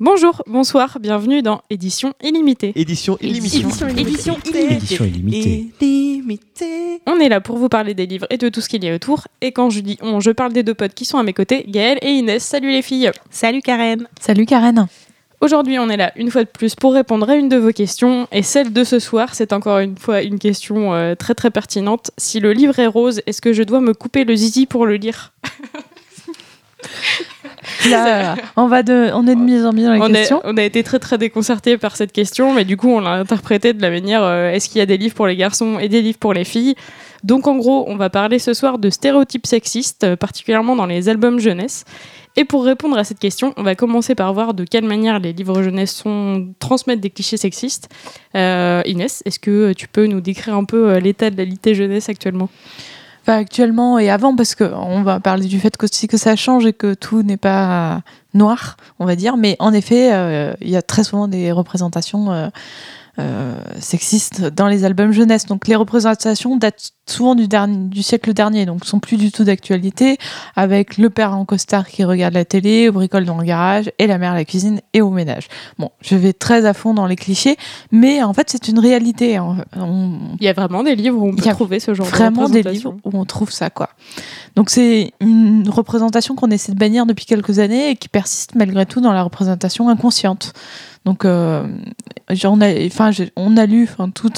Bonjour, bonsoir, bienvenue dans Édition illimitée. Édition illimitée. Édition illimitée. On est là pour vous parler des livres et de tout ce qu'il y a autour. Et quand je dis on, je parle des deux potes qui sont à mes côtés, Gaëlle et Inès. Salut les filles. Salut Karen. Salut Karen. Aujourd'hui, on est là une fois de plus pour répondre à une de vos questions. Et celle de ce soir, c'est encore une fois une question euh, très très pertinente. Si le livre est rose, est-ce que je dois me couper le zizi pour le lire? Là, on, va de, on est de mise en mise dans les on, est- on a été très très déconcertés par cette question, mais du coup on l'a interprété de la manière euh, est-ce qu'il y a des livres pour les garçons et des livres pour les filles? Donc en gros, on va parler ce soir de stéréotypes sexistes, euh, particulièrement dans les albums jeunesse. Et pour répondre à cette question, on va commencer par voir de quelle manière les livres jeunesse sont, transmettent des clichés sexistes. Euh, Inès, est-ce que tu peux nous décrire un peu l'état de la litté jeunesse actuellement? Enfin, actuellement et avant, parce qu'on va parler du fait qu'aussi que ça change et que tout n'est pas noir, on va dire. Mais en effet, euh, il y a très souvent des représentations euh, euh, sexistes dans les albums jeunesse. Donc les représentations datent souvent du, dernier, du siècle dernier, donc sont plus du tout d'actualité, avec le père en costard qui regarde la télé, bricole dans le garage, et la mère à la cuisine et au ménage. Bon, je vais très à fond dans les clichés, mais en fait c'est une réalité. hein. On- Il y a vraiment des livres où on peut trouver ce genre vraiment de des représentation. livres où on trouve ça quoi. Donc c'est une représentation qu'on essaie de bannir depuis quelques années et qui persiste malgré tout dans la représentation inconsciente. Donc euh, j'en ai- enfin on a lu enfin tout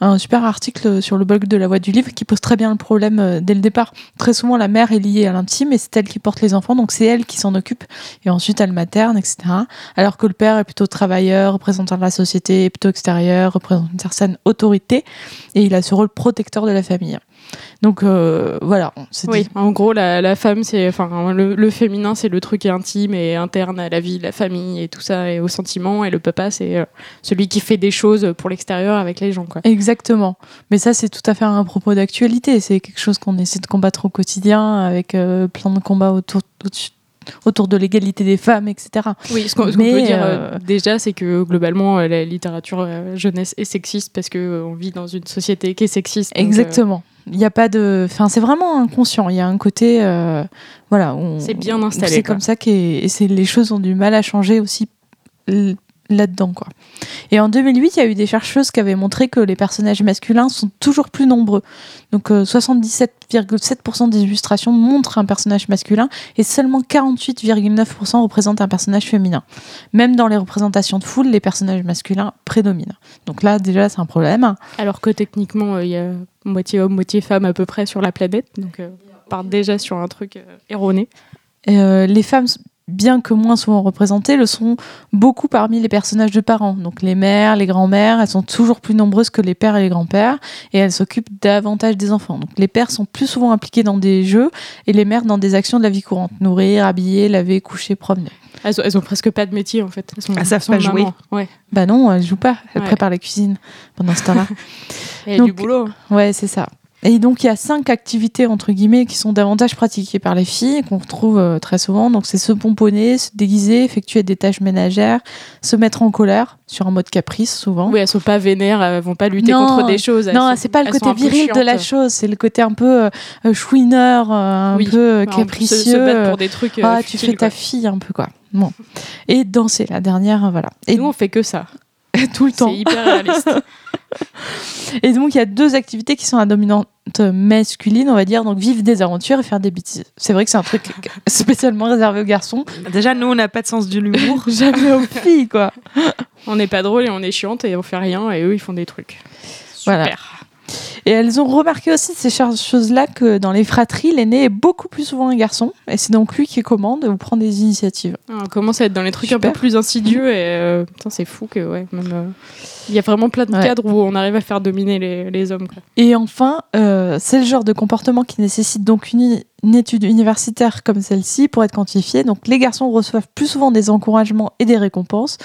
un super article sur le blog de la Voix du livre qui pose très bien le problème euh, dès le départ. Très souvent la mère est liée à l'intime et c'est elle qui porte les enfants donc c'est elle qui s'en occupe et ensuite elle materne etc. Alors que le père est plutôt travailleur, représentant de la société, plutôt extérieur, représente une certaine autorité et il a ce rôle protecteur de la famille. Donc euh, voilà, Oui, en gros, la, la femme, c'est, enfin, le, le féminin, c'est le truc intime et interne à la vie, la famille et tout ça, et aux sentiments. Et le papa, c'est euh, celui qui fait des choses pour l'extérieur avec les gens, quoi. Exactement. Mais ça, c'est tout à fait un propos d'actualité. C'est quelque chose qu'on essaie de combattre au quotidien avec euh, plein de combats autour, autour, autour de l'égalité des femmes, etc. Oui, ce qu'on, qu'on Mais, peut dire euh, déjà, c'est que globalement, la littérature jeunesse est sexiste parce que euh, on vit dans une société qui est sexiste. euh, Exactement. Il n'y a pas de. Enfin, c'est vraiment inconscient. Il y a un côté. euh, voilà. on- C'est bien installé, C'est comme ça que et les choses ont du mal à changer aussi là-dedans, quoi. Et en 2008, il y a eu des chercheuses qui avaient montré que les personnages masculins sont toujours plus nombreux. Donc, euh, 77,7% des illustrations montrent un personnage masculin et seulement 48,9% représentent un personnage féminin. Même dans les représentations de foule, les personnages masculins prédominent. Donc là, déjà, c'est un problème. Alors que techniquement, euh, il y a moitié homme, moitié femme à peu près sur la planète. Donc, euh, on part déjà sur un truc euh, erroné. Euh, les femmes, bien que moins souvent représentées, le sont beaucoup parmi les personnages de parents. Donc les mères, les grands-mères, elles sont toujours plus nombreuses que les pères et les grands-pères et elles s'occupent davantage des enfants. Donc les pères sont plus souvent impliqués dans des jeux et les mères dans des actions de la vie courante. Nourrir, habiller, laver, coucher, promener. Elles, ont- elles ont presque pas de métier en fait. Elles sont, Elles savent pas jouer. Ouais. Bah non, elles jouent pas. Elles Ouais. préparent la cuisine pendant ce temps-là. Il y a Donc, du boulot. Ouais, c'est ça. Et donc, il y a cinq activités, entre guillemets, qui sont davantage pratiquées par les filles, qu'on retrouve euh, très souvent. Donc, c'est se pomponner, se déguiser, effectuer des tâches ménagères, se mettre en colère, sur un mode caprice, souvent. Oui, elles sont pas vénères, elles vont pas lutter Non, contre des choses. elles non, c'est pas le côté viril de la chose, c'est le côté un peu euh, euh, chouineur, euh, un Oui. peu peut se- capricieux. Se, battre pour des trucs. ah, tu fais ta quoi. fille un peu, quoi. Bon. Et danser, la dernière, voilà. Et Nous, on fait que ça. tout le temps. C'est hyper réaliste. Et donc, il y a deux activités qui sont à dominante masculine, on va dire. Donc, vivre des aventures et faire des bêtises. C'est vrai que c'est un truc spécialement réservé aux garçons. Déjà, nous, on n'a pas de sens de l'humour. Jamais aux filles, quoi. on n'est pas drôle et on est chiante et on fait rien et eux, ils font des trucs. Super. Voilà. Et elles ont remarqué aussi, ces choses-là, que dans les fratries, l'aîné est beaucoup plus souvent un garçon. Et c'est donc lui qui commande ou prend des initiatives. Ah, On commence à être dans les trucs un peu plus insidieux et euh, putain, c'est fou que ouais, même euh, il y a vraiment plein de Ouais. cadres où on arrive à faire dominer les, les hommes. Quoi. Et enfin, euh, c'est le genre de comportement qui nécessite donc une, une étude universitaire comme celle-ci pour être quantifié. Donc les garçons reçoivent plus souvent des encouragements et des récompenses,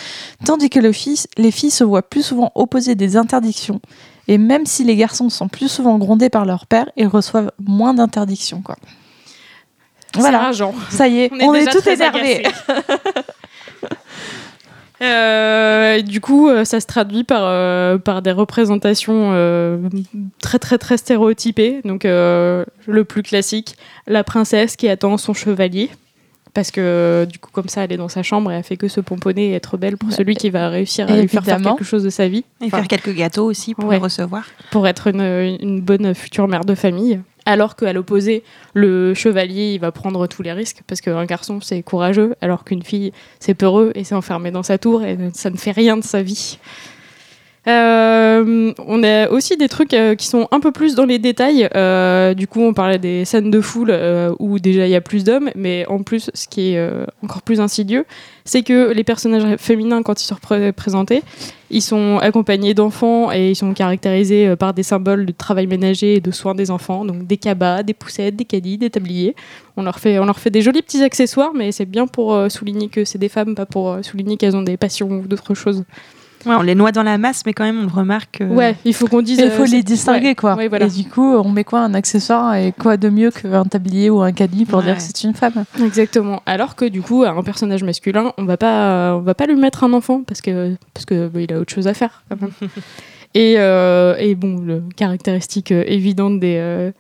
tandis que le fils- les filles se voient plus souvent opposer des interdictions. Et même si les garçons sont plus souvent grondés par leur père, ils reçoivent moins d'interdictions. Quoi. Voilà, ça y est, on est, tout énervé. Euh, du coup, euh, ça se traduit par, euh, par des représentations euh, très très très stéréotypées. Donc, le plus classique, la princesse qui attend son chevalier. Parce que du coup comme ça elle est dans sa chambre et elle fait que se pomponner et être belle pour Bah, celui qui va réussir à lui faire faire quelque chose de sa vie Et Enfin, faire quelques gâteaux aussi pour Ouais. le recevoir. pour être une, une bonne future mère de famille. Alors qu'à l'opposé, le chevalier, il va prendre tous les risques parce qu'un garçon, c'est courageux, alors qu'une fille, c'est peureux et c'est enfermé dans sa tour et ça ne fait rien de sa vie. Euh, on a aussi des trucs euh, qui sont un peu plus dans les détails. Euh, du coup, on parlait des scènes de foule où déjà il y a plus d'hommes, mais en plus, ce qui est encore plus insidieux, c'est que les personnages féminins, quand ils sont représentés, ils sont accompagnés d'enfants et ils sont caractérisés par des symboles de travail ménager et de soins des enfants, donc des cabas, des poussettes, des caddies, des tabliers. On leur fait, on leur fait des jolis petits accessoires, mais c'est bien pour souligner que c'est des femmes, pas pour souligner qu'elles ont des passions ou d'autres choses. Ouais, on les noie dans la masse, mais quand même, on remarque. euh, Ouais, il faut qu'on dise. Il faut euh, les distinguer, ouais. quoi. Ouais, voilà. Et du coup, on met quoi? Un accessoire et quoi de mieux qu'un tablier ou un caddie pour dire que c'est une femme? Exactement. Alors que du coup, un personnage masculin, on va pas, on va pas lui mettre un enfant parce que parce que bah, il a autre chose à faire. Quand même. et, euh, et bon, le caractéristique euh, évidente des euh,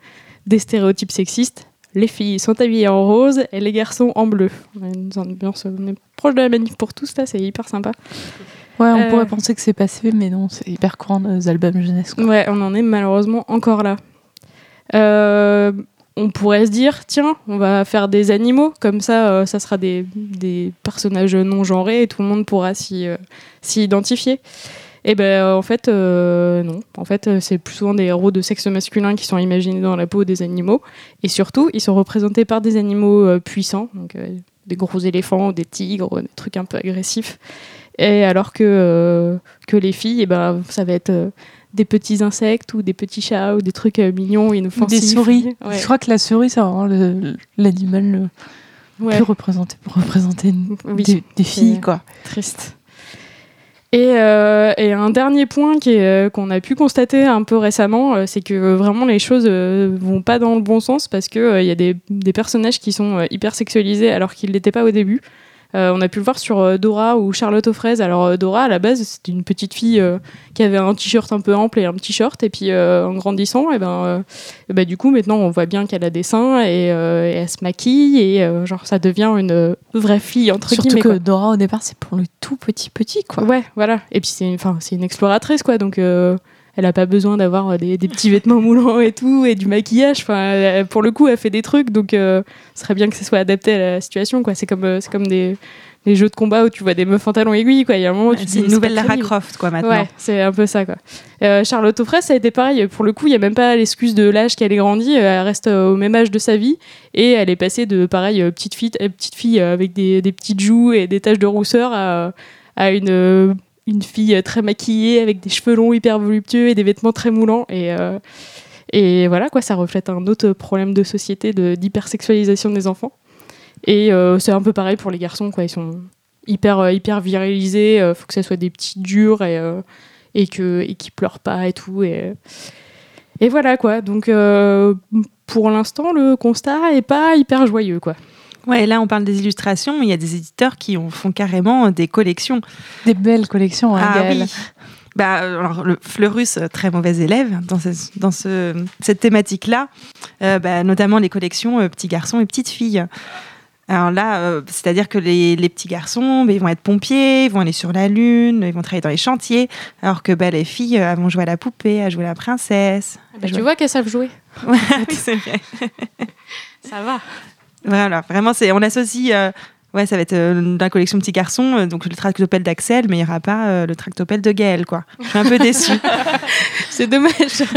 des stéréotypes sexistes. Les filles sont habillées en rose et les garçons en bleu. On a une ambiance, on est proche de la manif pour tous là, c'est hyper sympa. Ouais, on Euh. pourrait penser que c'est passé, mais non, c'est hyper courant dans les albums jeunesse. quoi. Ouais, on en est malheureusement encore là. Euh, on pourrait se dire, tiens, on va faire des animaux, comme ça, euh, ça sera des, des personnages non genrés et tout le monde pourra s'y s'y identifier. Et ben euh, en fait, non. En fait, c'est plus souvent des héros de sexe masculin qui sont imaginés dans la peau des animaux. Et surtout, ils sont représentés par des animaux puissants, donc des gros éléphants, des tigres, des trucs un peu agressifs. Et alors que, euh, que les filles, eh ben, ça va être euh, des petits insectes ou des petits chats ou des trucs euh, mignons, inoffensifs. des souris. Ouais. Je crois que la souris, c'est vraiment l'animal le Ouais. plus représenté pour représenter une- Oui, des, des filles, quoi. triste. Et, euh, et un dernier point euh, qu'on a pu constater un peu récemment, euh, c'est que vraiment les choses vont pas dans le bon sens parce que euh, il y a des, des personnages qui sont hyper sexualisés alors qu'ils l'étaient pas au début. Euh, on a pu le voir sur euh, Dora ou Charlotte aux fraises. Alors euh, Dora à la base c'était une petite fille euh, qui avait un t-shirt un peu ample et un petit short et puis euh, en grandissant et ben et ben, du coup maintenant on voit bien qu'elle a des seins et, et elle se maquille et genre ça devient une vraie fille entre Surtout guillemets. que quoi. Dora, au départ, c'est pour le tout petit petit, quoi. Ouais, voilà. Et puis c'est une, c'est une exploratrice, quoi. Donc elle a pas besoin d'avoir euh, des, des petits vêtements moulants et tout, et du maquillage. Enfin, elle- pour le coup, elle fait des trucs, donc euh, ce serait bien que ce soit adapté à la situation, quoi. C'est comme, euh, c'est comme des, jeux de combat où tu vois des meufs en talons aiguilles, quoi. Il y a un moment où tu C'est dis, une nouvelle Lara. Croft, quoi, maintenant. Ouais, c'est un peu ça, quoi. Euh, Charlotte Offray, ça a été pareil. Pour le coup, il y a même pas l'excuse de l'âge qu'elle est grandie. Elle reste au même âge de sa vie. Et elle est passée de, pareil, petite fille, petite fille avec des, des petites joues et des taches de rousseur à, à une, une fille euh, très maquillée avec des cheveux longs hyper voluptueux et des vêtements très moulants. Et, euh, et voilà, quoi, ça reflète un autre problème de société de- d'hypersexualisation des enfants. Et euh, c'est un peu pareil pour les garçons, quoi. Ils sont hyper, hyper virilisés. euh, faut que ça soit des petits durs et, et que et qui pleurent pas et tout. Et, et voilà, quoi. Donc, pour l'instant, le constat est pas hyper joyeux, quoi. Ouais, là, on parle des illustrations, mais il y a des éditeurs qui font carrément des collections. Des belles collections, hein, Ah Gaëlle. oui. Bah, euh, alors, le Fleurus, euh, très mauvais élève dans, ce- dans ce, cette thématique-là, euh, bah, notamment les collections euh, petits garçons et petites filles. Alors là, euh, c'est-à-dire que les, les petits garçons, bah, ils vont être pompiers, ils vont aller sur la lune, ils vont travailler dans les chantiers, alors que bah, les filles euh, elles vont jouer à la poupée, à jouer à la princesse. Bah, tu vois qu'elles savent jouer. Ouais, oui, c'est vrai. Ça va. Voilà, vraiment, c'est, on associe. euh, ouais, ça va être euh, la collection petits garçons, euh, donc le tractopelle d'Axel, mais il n'y aura pas euh, le tractopelle de Gaël, quoi. Je suis un peu déçue. C'est dommage.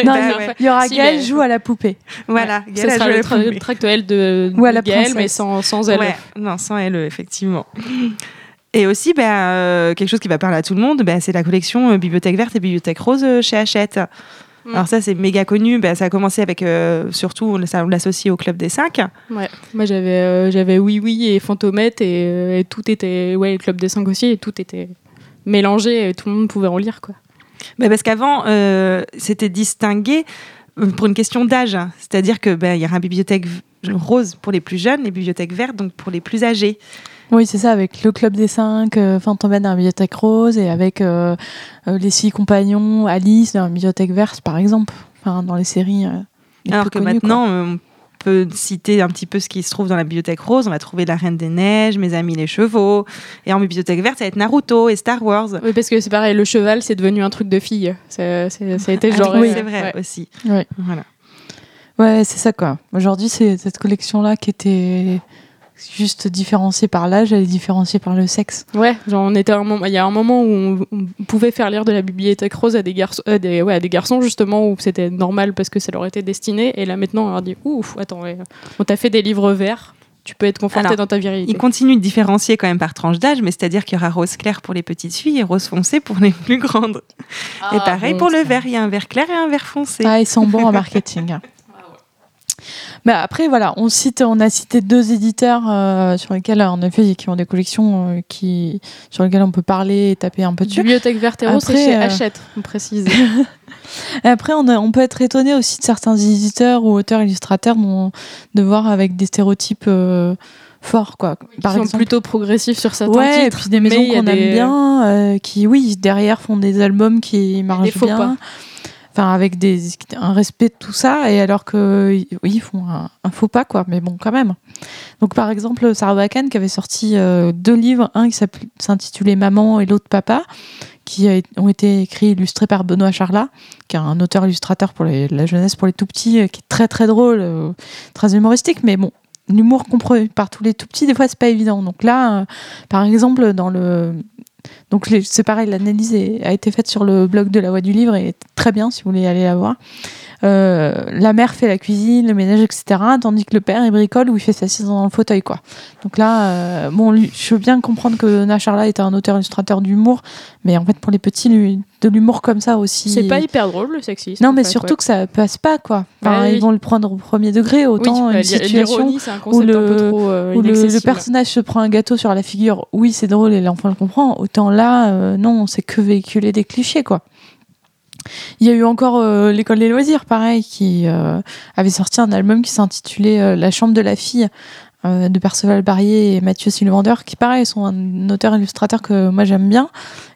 Non, Bah il y- ouais. il y aura Si, Gaël mais- joue à la poupée. voilà, Ce Gaël a sera le la tra- poupée. tractuel de, Ou à de la Gaël, princesse. mais sans, sans elle. Ouais, non, sans elle, effectivement. Et aussi, ben, euh, quelque chose qui va parler à tout le monde, ben, c'est la collection euh, Bibliothèque Verte et Bibliothèque Rose euh, chez Hachette. Mm. Alors ça, c'est méga connu. Ben, ça a commencé avec, euh, surtout, on ça, on l'associe au Club des Cinq. Ouais. Moi, j'avais euh, j'avais Oui Oui et Fantomette et, euh, et tout était. Ouais, le Club des 5 aussi, et tout était mélangé et tout le monde pouvait en lire, quoi. Ben, parce qu'avant, euh, c'était distingué pour une question d'âge. C'est-à-dire que ben, il y aura une bibliothèque rose pour les plus jeunes et bibliothèque verte donc pour les plus âgés. Oui, c'est ça, avec le Club des Cinq, euh, Fantomen dans la Bibliothèque Rose, et avec euh, euh, les six compagnons, Alice dans la Bibliothèque Verte, par exemple. Enfin, dans les séries. euh, les Alors plus que connues, quoi. maintenant, euh, peut citer un petit peu ce qui se trouve dans la bibliothèque rose. On va trouver La Reine des Neiges, Mes amis les chevaux. Et en bibliothèque verte, ça va être Naruto et Star Wars. Oui, parce que c'est pareil, le cheval, c'est devenu un truc de fille. Ça, ça a été Ah, genre. oui, c'est vrai ouais. aussi. Ouais. Voilà. Ouais, c'est ça quoi. Aujourd'hui, c'est cette collection-là qui était juste différenciée par l'âge, elle est différenciée par le sexe. Ouais, genre on était à un moment, il y a un moment où on, on pouvait faire lire de la bibliothèque rose à des garçons, euh, des, ouais, à des garçons justement où c'était normal parce que ça leur était destiné. Et là maintenant, on leur dit ouf, attends, ouais, on t'a fait des livres verts, tu peux être conforté Alors, dans ta virilité. Il continue de différencier quand même par tranche d'âge, mais c'est-à-dire qu'il y aura rose clair pour les petites filles et rose foncé pour les plus grandes. et pareil bon, pour le vert, il y a un vert clair et un vert foncé. Ah, ils sont bons en marketing. Mais après, voilà, on, cite, on a cité deux éditeurs euh, sur lesquels, en effet, qui ont des collections euh, qui, sur lesquelles on peut parler et taper un peu dessus. Bibliothèque verte et rose, c'est chez euh, Hachette, on précise. Après, on, a- on peut être étonné aussi de certains éditeurs ou auteurs-illustrateurs dont- de voir avec des stéréotypes forts, quoi. Par sont plutôt progressifs sur certains ouais, titres. et puis des mais maisons qu'on des- aime bien, qui, oui, derrière font des albums qui marchent bien. pas. Enfin, avec des, un respect de tout ça, et alors que, oui, ils font un, faux pas, quoi, mais bon, quand même. Donc, par exemple, Sarah Bakan, qui avait sorti euh, deux livres, un qui s'intitulait Maman et l'autre Papa, qui ont été écrits et illustrés par Benoît Charlat, qui est un auteur-illustrateur pour les- la jeunesse, pour les tout petits, euh, qui est très très drôle, euh, très humoristique, mais bon, l'humour compris par tous les tout petits, des fois, c'est pas évident. Donc là, par exemple, dans le. Donc c'est pareil, l'analyse a été faite sur le blog de la Voix du Livre et très bien si vous voulez aller la voir. Euh, la mère fait la cuisine, le ménage, etc. Tandis que le père, il bricole ou il fait s'assiser dans le fauteuil, quoi. Donc là, euh, bon, lui, je veux bien comprendre que Nacharla était un auteur-illustrateur d'humour, mais en fait, pour les petits, lui, de l'humour comme ça aussi. C'est pas hyper drôle le sexisme. Non, mais fait, surtout ouais. que ça passe pas, quoi. Enfin, Ouais, oui. Ils vont le prendre au premier degré, autant oui, une situation un le- trop euh, où le, personnage se prend un gâteau sur la figure, oui, c'est drôle et l'enfant le comprend. Autant là, non, c'est que véhiculer des clichés, quoi. Il y a eu encore euh, l'école des loisirs, pareil, qui euh, avait sorti un album qui s'intitulait euh, La chambre de la fille de Perceval Barrier et Mathieu Sylvander, qui pareil sont un auteur illustrateur que moi j'aime bien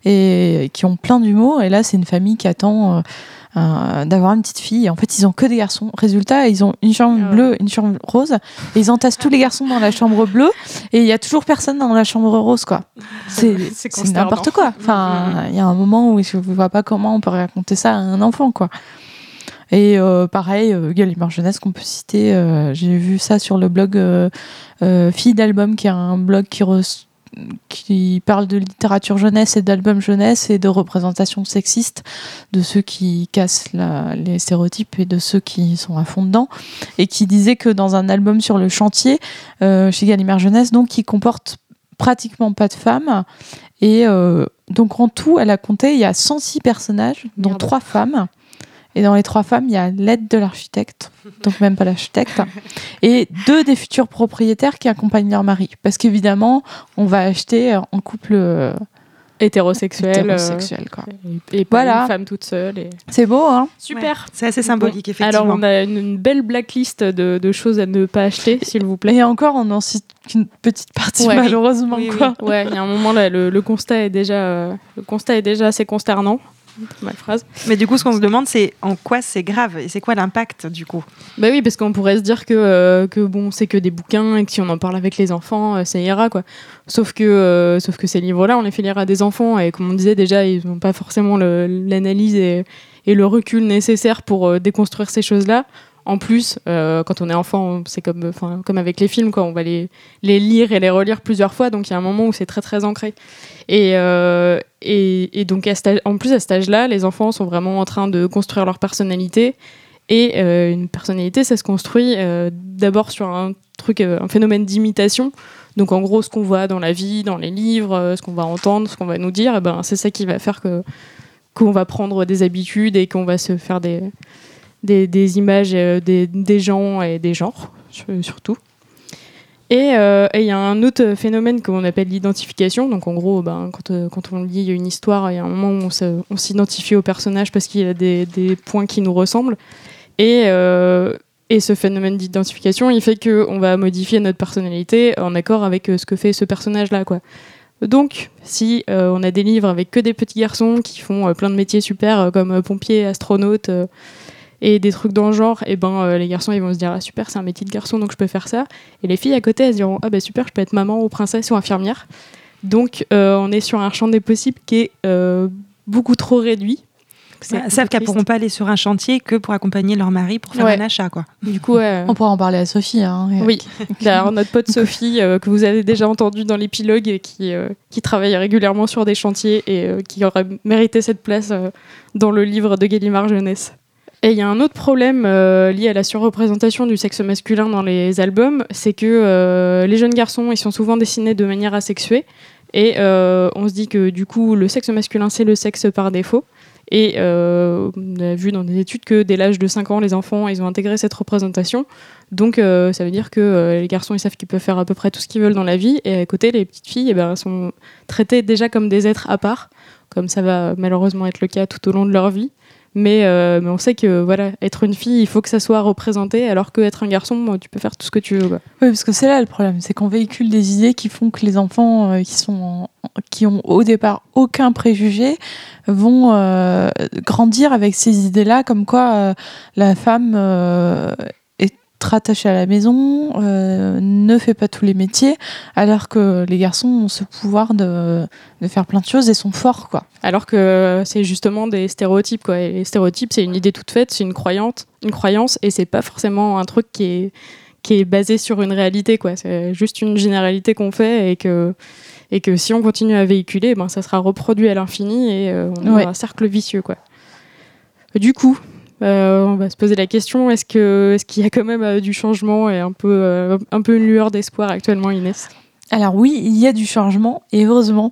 et qui ont plein d'humour. Et là, c'est une famille qui attend euh, d'avoir une petite fille. En fait, ils ont que des garçons. Résultat, ils ont une chambre Ah ouais. bleue, une chambre rose, et ils entassent tous les garçons dans la chambre bleue, et il y a toujours personne dans la chambre rose, quoi. C'est n'importe quoi. Enfin, il y a un moment où je ne vois pas comment on peut raconter ça à un enfant, quoi. Et euh, pareil, euh, Gallimard Jeunesse qu'on peut citer, euh, j'ai vu ça sur le blog euh, Fille d'album, qui est un blog qui, qui parle de littérature jeunesse et d'albums jeunesse et de représentation sexiste, de ceux qui cassent la- les stéréotypes et de ceux qui sont à fond dedans, et qui disait que dans un album sur le chantier, euh, chez Gallimard Jeunesse, donc qui comporte pratiquement pas de femmes, et euh, donc en tout, elle a compté, il y a 106 personnages, dont Merde. trois femmes. Et dans les trois femmes, il y a l'aide de l'architecte, donc même pas l'architecte, et deux des futurs propriétaires qui accompagnent leur mari. Parce qu'évidemment, on va acheter en couple euh, hétérosexuel, euh, hétérosexuel. quoi. et, et pas Voilà. une femme toute seule. Et... C'est beau, hein Super. C'est assez symbolique, effectivement. Alors on a une, une belle blacklist de, de choses à ne pas acheter, s'il vous plaît. Et encore, on en cite qu'une petite partie, Ouais. malheureusement. Oui, oui. quoi. Ouais, il y a un moment là, le, le constat est déjà, euh, le constat est déjà assez consternant. Phrase. Mais du coup, ce qu'on se demande, c'est en quoi c'est grave et c'est quoi l'impact du coup? Bah oui, parce qu'on pourrait se dire que, euh, que bon, c'est que des bouquins et que si on en parle avec les enfants, euh, ça ira quoi. Sauf que, euh, sauf que ces livres-là, on les fait lire à des enfants et comme on disait déjà, ils n'ont pas forcément l'analyse et, et le recul nécessaire pour euh, déconstruire ces choses-là. En plus, euh, quand on est enfant, c'est comme, comme avec les films, quoi. On va les, lire et les relire plusieurs fois, donc il y a un moment où c'est très très ancré. Et, euh, donc, en plus, à cet âge-là, les enfants sont vraiment en train de construire leur personnalité. Et euh, une personnalité, ça se construit d'abord sur un truc, un phénomène d'imitation. Donc, en gros, ce qu'on voit dans la vie, dans les livres, ce qu'on va entendre, ce qu'on va nous dire, eh ben, c'est ça qui va faire que qu'on va prendre des habitudes et qu'on va se faire des, des, images euh, des, gens et des genres, sur- surtout. Et euh, et il y a un autre phénomène qu'on appelle l'identification. Donc en gros, ben, quand, euh, quand on lit une histoire, il y a un moment où on s'identifie au personnage parce qu'il a des, points qui nous ressemblent. Et, ce phénomène d'identification, il fait qu'on va modifier notre personnalité en accord avec ce que fait ce personnage-là. Donc, si on a des livres avec que des petits garçons qui font plein de métiers super, comme pompiers, astronautes, euh, et des trucs dans le genre, et ben euh, les garçons ils vont se dire ah super c'est un métier de garçon donc je peux faire ça, et les filles à côté elles se diront ah bah super je peux être maman ou princesse ou infirmière. Donc euh, on est sur un champ des possibles qui est euh, beaucoup trop réduit. Elles savent qu'elles pourront pas aller sur un chantier que pour accompagner leur mari pour faire Ouais. un achat, quoi. Du coup On pourra en parler à Sophie. Hein, et- Oui, alors notre pote Sophie, euh, que vous avez déjà entendu dans l'épilogue, et qui, euh, qui travaille régulièrement sur des chantiers et euh, qui aurait mérité cette place euh, dans le livre de Gallimard Jeunesse. Et il y a un autre problème euh, lié à la surreprésentation du sexe masculin dans les albums, c'est que euh, les jeunes garçons, ils sont souvent dessinés de manière asexuée, et euh, on se dit que du coup, le sexe masculin, c'est le sexe par défaut. Et on a vu dans des études que dès l'âge de 5 ans, les enfants, ils ont intégré cette représentation. Donc ça veut dire que les garçons, ils savent qu'ils peuvent faire à peu près tout ce qu'ils veulent dans la vie. Et à côté, les petites filles, eh ben, sont traitées déjà comme des êtres à part, comme ça va malheureusement être le cas tout au long de leur vie. Mais, euh, mais on sait que voilà, être une fille, il faut que ça soit représenté, alors que être un garçon, tu peux faire tout ce que tu veux. quoi. Oui, parce que c'est là le problème, c'est qu'on véhicule des idées qui font que les enfants euh, qui sont qui ont au départ aucun préjugé vont euh, grandir avec ces idées-là, comme quoi euh, la femme rattachée à la maison, euh, ne fait pas tous les métiers, alors que les garçons ont ce pouvoir de, de faire plein de choses et sont forts, quoi. Alors que c'est justement des stéréotypes. Quoi. Et les stéréotypes, c'est une idée toute faite, c'est une croyance, une croyance, et c'est pas forcément un truc qui est, qui est basé sur une réalité. Quoi. C'est juste une généralité qu'on fait et que, et que si on continue à véhiculer, ben, ça sera reproduit à l'infini et euh, on Ouais. aura un cercle vicieux. Quoi. Du coup, on va se poser la question est-ce qu'il y a quand même euh, du changement et euh, un peu une lueur d'espoir actuellement, Inès? Alors oui, il y a du changement, et heureusement.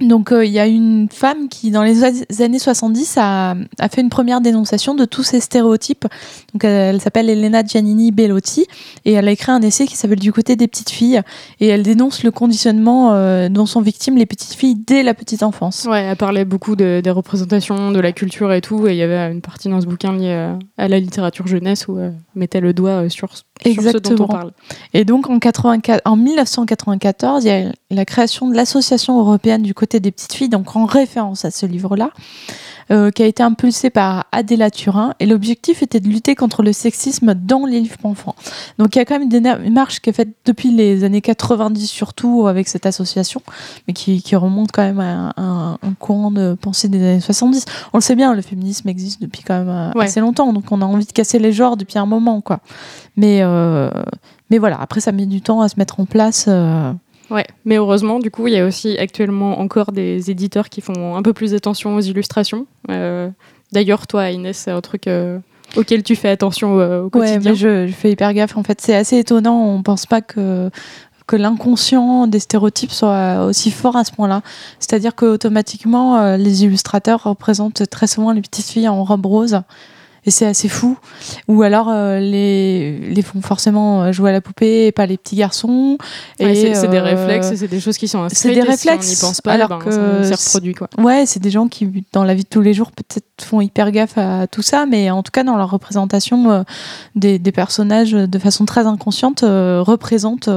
Donc euh, il y a une femme qui, dans les années 70, a, a fait une première dénonciation de tous ces stéréotypes. Donc elle, elle s'appelle Elena Giannini Bellotti, et elle a écrit un essai qui s'appelle Du côté des petites filles, et elle dénonce le conditionnement euh, dont sont victimes les petites filles dès la petite enfance. Ouais, elle parlait beaucoup de- des représentations, de la culture et tout, et il y avait une partie dans ce bouquin liée à, à la littérature jeunesse où elle mettait le doigt euh, sur, sur ce dont Exactement. on parle. Et donc en, 84, en 1994, il y a la création de l'Association européenne du côté des petites filles, donc en référence à ce livre-là, euh, qui a été impulsée par Adela Turin. Et l'objectif était de lutter contre le sexisme dans les livres pour enfants. Donc il y a quand même une démarche qui est faite depuis les années 90, surtout avec cette association, mais qui, qui remonte quand même à un, un courant de pensée des années 70. On le sait bien, le féminisme existe depuis quand même euh, Ouais. assez longtemps, donc on a envie de casser les genres depuis un moment, quoi. Mais, euh, mais voilà, après, ça met du temps à se mettre en place. euh. Ouais, mais heureusement, du coup, il y a aussi actuellement encore des éditeurs qui font un peu plus attention aux illustrations. Euh, D'ailleurs, toi, Inès, c'est un truc euh, auquel tu fais attention euh, au Ouais, quotidien. mais je, je fais hyper gaffe. En fait, c'est assez étonnant. On pense pas que que l'inconscient des stéréotypes soit aussi fort à ce point-là. C'est-à-dire que automatiquement, euh, les illustrateurs représentent très souvent les petites filles en robe rose. Et c'est assez fou. Ou alors euh, les, les font forcément euh, jouer à la poupée et pas les petits garçons. Ouais, c'est c'est des euh, réflexes, c'est des choses qui sont c'est inscrites. des et réflexes, Si on n'y pense pas, alors ben, que c'est- reproduit. Quoi. Ouais, c'est des gens qui, dans la vie de tous les jours, peut-être font hyper gaffe à tout ça, mais en tout cas, dans leur représentation euh, des, des personnages, de façon très inconsciente, représentent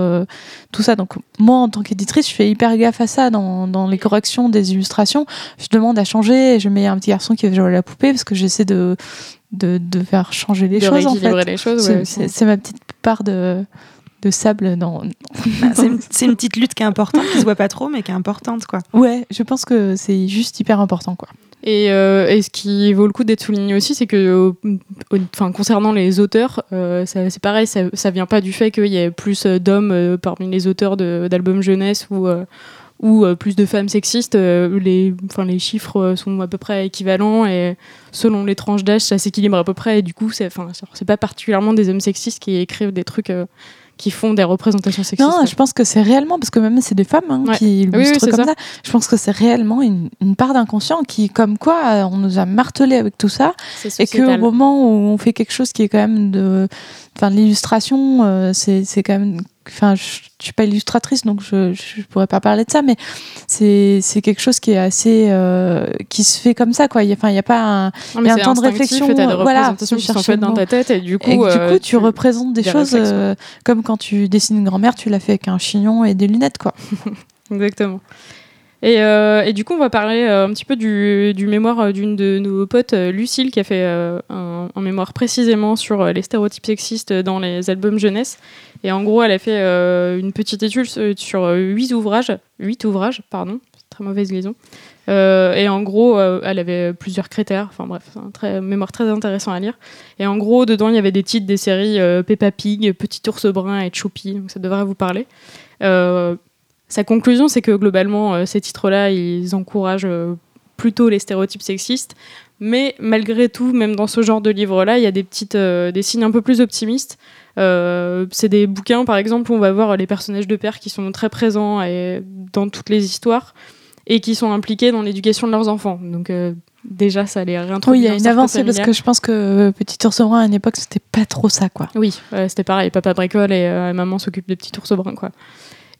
tout ça. Donc, moi, en tant qu'éditrice, je fais hyper gaffe à ça dans, dans les corrections des illustrations. Je demande à changer, et je mets un petit garçon qui veut jouer à la poupée, parce que j'essaie de, de, de faire changer les de choses, en rééquilibrer fait. les choses. C'est ouais, c'est- ma petite part de, de sable dans, Bah, c'est une- c'est une petite lutte qui est importante, qui se voit pas trop, mais qui est importante, quoi. Ouais, je pense que c'est juste hyper important, quoi. Et, euh, et ce qui vaut le coup d'être souligné aussi, c'est que, au- enfin, concernant les auteurs, euh, ça- c'est pareil, ça, ça vient pas du fait qu'il y ait plus euh, d'hommes euh, parmi les auteurs de- d'albums jeunesse ou euh, ou euh, plus de femmes sexistes. euh, les, enfin, les chiffres euh, sont à peu près équivalents et selon les tranches d'âge, ça s'équilibre à peu près. Et du coup, c'est, enfin, c'est pas particulièrement des hommes sexistes qui écrivent des trucs. qui font des représentations sexistes. Non, je pense que c'est réellement, parce que même c'est des femmes hein, Ouais. qui Oui, oui, illustrent c'est comme ça. ça. Je pense que c'est réellement une, une part d'inconscient qui, comme quoi, on nous a martelé avec tout ça, et qu'au moment où on fait quelque chose qui est quand même de, enfin, l'illustration, euh, c'est c'est quand même, enfin, je, je suis pas illustratrice, donc je, je pourrais pas parler de ça, mais c'est quelque chose qui est assez, euh, qui se fait comme ça, quoi. Il y a- Enfin, il y a pas un, Non, y a un temps de réflexion, des voilà, je qui sont faites dans ta tête et du coup, et que, du euh, coup, tu, représentes des, des choses euh, comme quand tu dessines une grand-mère, tu l'as fait avec un chignon et des lunettes, quoi. Exactement. Et, euh, et du coup, on va parler euh, un petit peu du, mémoire euh, d'une de nos potes, Lucille, qui a fait un, mémoire précisément sur les stéréotypes sexistes dans les albums jeunesse. Et en gros, elle a fait une petite étude sur- huit ouvrages, huit ouvrages, pardon, très mauvaise liaison. Et en gros, elle avait plusieurs critères. Enfin bref, un très, mémoire très intéressant à lire. Et en gros, dedans, il y avait des titres des séries Peppa Pig, Petit ours brun et Choupi. Donc ça devrait vous parler. Sa conclusion, c'est que globalement, euh, ces titres-là, ils encouragent euh, plutôt les stéréotypes sexistes. Mais malgré tout, même dans ce genre de livre-là, il y a des, petites, euh, des signes un peu plus optimistes. Euh, c'est des bouquins, par exemple, où on va voir les personnages de père qui sont très présents et, dans toutes les histoires et qui sont impliqués dans l'éducation de leurs enfants. Donc euh, déjà, ça les réintroduit. Oui, il y a une avancée parce que je pense que Petit ours brun à une époque c'était pas trop ça quoi. Oui, c'était pareil. Papa bricole et maman s'occupe des petits ours bruns, quoi.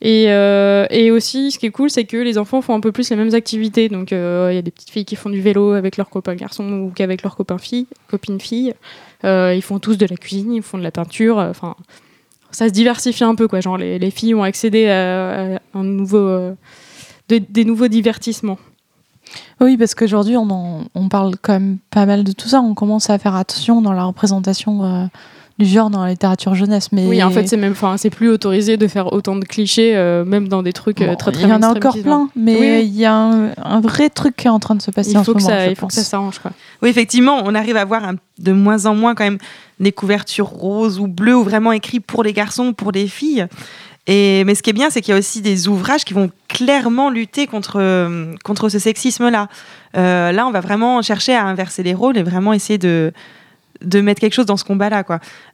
Et, euh, et aussi, ce qui est cool, c'est que les enfants font un peu plus les mêmes activités. Donc, euh, il y a des petites filles qui font du vélo avec leurs copains garçons ou qu'avec leurs copains filles, copines filles. Euh, ils font tous de la cuisine, ils font de la peinture. Enfin, ça se diversifie un peu, quoi. Genre, les, les filles ont accédé à, un nouveau, de- des nouveaux divertissements. Oui, parce qu'aujourd'hui on, parle quand même pas mal de tout ça. On commence à faire attention dans la représentation du genre dans la littérature jeunesse. Mais Oui, en fait, c'est même, enfin, c'est plus autorisé de faire autant de clichés, euh, même dans des trucs euh, Bon, très très il y en a encore plein, mais Oui, oui. il y a un, un vrai truc qui est en train de se passer Il en faut, ce que moment. ça, je il faut que pense. ça s'arrange, quoi. Oui, effectivement, on arrive à voir un- de moins en moins quand même des couvertures roses ou bleues ou vraiment écrits pour les garçons, pour les filles. Et, mais ce qui est bien, c'est qu'il y a aussi des ouvrages qui vont clairement lutter contre, contre ce sexisme-là. Euh, là, on va vraiment chercher à inverser les rôles et vraiment essayer de, de mettre quelque chose dans ce combat-là.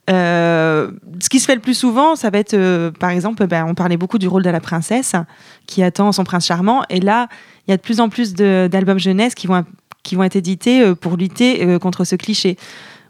Euh, ce qui se fait le plus souvent, ça va être, euh, par exemple, ben, on parlait beaucoup du rôle de la princesse qui attend son prince charmant. Et là, il y a de plus en plus d'albums jeunesse qui vont, qui vont être édités euh, pour lutter contre ce cliché.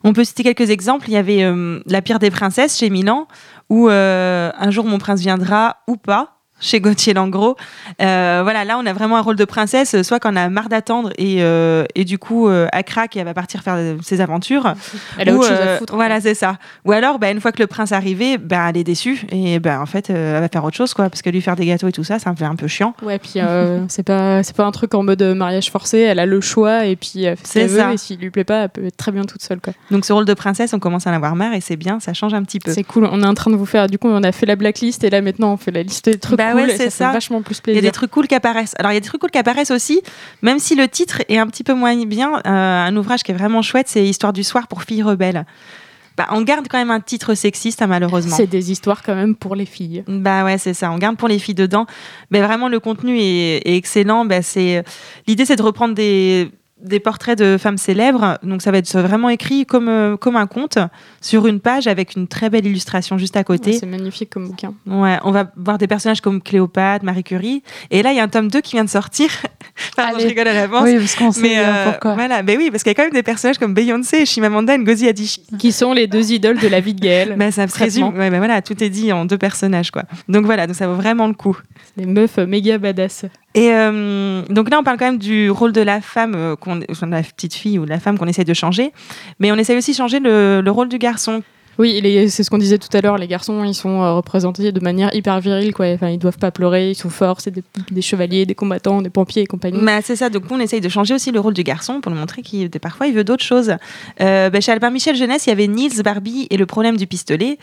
On peut citer quelques exemples. Il y avait La pire des princesses chez Milan, euh, Un jour mon prince viendra ou pas chez Gauthier Langros. Euh, voilà, là on a vraiment un rôle de princesse, soit quand on a marre d'attendre et, euh, et du coup euh, elle craque et elle va partir faire euh, ses aventures. Elle a Ou, autre chose à foutre. Voilà, c'est ça. Ou alors, bah, une fois que le prince est arrivé, bah, elle est déçue et bah, en fait, elle va faire autre chose, quoi, parce que lui faire des gâteaux et tout ça, ça me fait un peu chiant. Ouais, puis c'est pas pas un truc en mode mariage forcé. Elle a le choix et puis elle fait ce C'est qu'elle veut. ça. Et s'il lui plaît pas, elle peut être très bien toute seule. Quoi. Donc ce rôle de princesse, on commence à en avoir marre et c'est bien, ça change un petit peu. C'est cool. On est en train de vous faire. Du coup, on a fait la blacklist et là maintenant on fait la liste des trucs Bah cool. ouais, et c'est ça, ça. fait vachement plus Il y a des trucs cool qui apparaissent. Alors, il y a des trucs cool qui apparaissent aussi, même si le titre est un petit peu moins bien. euh, un ouvrage qui est vraiment chouette, c'est Histoire du soir pour filles rebelles. Bah, on garde quand même un titre sexiste, hein, malheureusement. C'est des histoires quand même pour les filles. Bah ouais, c'est ça. On garde pour les filles dedans. Mais vraiment, le contenu est, est excellent. Bah, c'est l'idée, c'est de reprendre des des portraits de femmes célèbres. Donc ça va être vraiment écrit comme euh, comme un conte sur une page avec une très belle illustration juste à côté. Ouais, c'est magnifique comme bouquin. Ouais, on va voir des personnages comme Cléopâtre, Marie Curie. Et là, il y a un tome 2 qui vient de sortir. Pardon, je rigole à l'avance. Oui, parce qu'on sait euh, pourquoi. voilà, mais oui, parce qu'il y a quand même des personnages comme Beyoncé et Chimamanda Ngozi Adichie. Qui sont les deux idoles de la vie de Gaëlle. Bah, ça se résume. Ouais, bah, voilà, tout est dit en deux personnages, quoi. Donc voilà, donc ça vaut vraiment le coup. Des meufs méga badass. Et euh, donc là, on parle quand même du rôle de la femme, euh, qu'on, enfin, de la petite fille ou de la femme qu'on essaye de changer. Mais on essaye aussi de changer le, le rôle du garçon. Oui, les- c'est ce qu'on disait tout à l'heure. Les garçons, ils sont euh, représentés de manière hyper virile, quoi. Enfin, ils doivent pas pleurer, ils sont forts, c'est des, des chevaliers, des combattants, des pompiers et compagnie. Bah, c'est ça, donc on essaye de changer aussi le rôle du garçon pour lui montrer qu'il parfois il veut d'autres choses. Euh, bah, chez Albin Michel Jeunesse, il y avait Nils, Barbie et le problème du pistolet.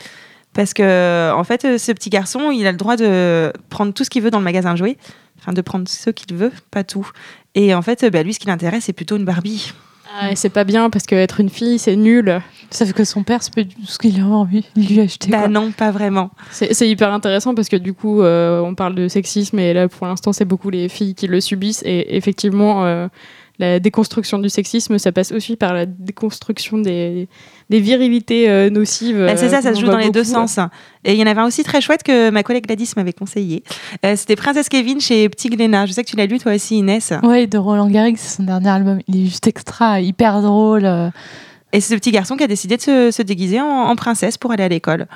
Parce que, en fait, euh, ce petit garçon, il a le droit de prendre tout ce qu'il veut dans le magasin de jouets. Enfin, de prendre ce qu'il veut, pas tout. Et en fait, euh, bah, lui, ce qui l'intéresse, c'est plutôt une Barbie. Ah, et c'est pas bien parce qu'être une fille, c'est nul. Sauf que son père, c'est pas ce qu'il a envie de lui acheter. Bah quoi. non, pas vraiment. C'est c'est hyper intéressant parce que du coup, euh, on parle de sexisme et là, pour l'instant, c'est beaucoup les filles qui le subissent. Et effectivement, euh, la déconstruction du sexisme, ça passe aussi par la déconstruction des, des virilités euh, nocives. Bah, c'est ça, euh, ça se joue dans les deux sens. Et il y en avait un aussi très chouette que ma collègue Gladys m'avait conseillé. Euh, C'était Princesse Kevin chez Petit Glénat. Je sais que tu l'as lu toi aussi, Inès. Ouais, de Roland Garrigue, c'est son dernier album. Il est juste extra, hyper drôle. Et c'est ce petit garçon qui a décidé de se, se déguiser en, en princesse pour aller à l'école.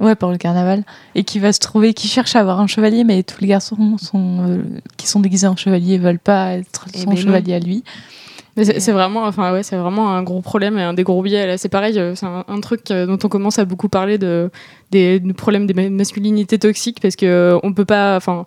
Ouais, pour le carnaval. Et qui va se trouver, qui cherche à avoir un chevalier, mais tous les garçons sont, euh, qui sont déguisés en chevalier veulent pas être Eh son ben non. chevalier à lui. C'est vraiment, enfin ouais, c'est vraiment un gros problème et un des gros biais. C'est pareil, euh, c'est un, un truc euh, dont on commence à beaucoup parler de des du problème des ma- masculinités toxiques parce que on peut pas, enfin.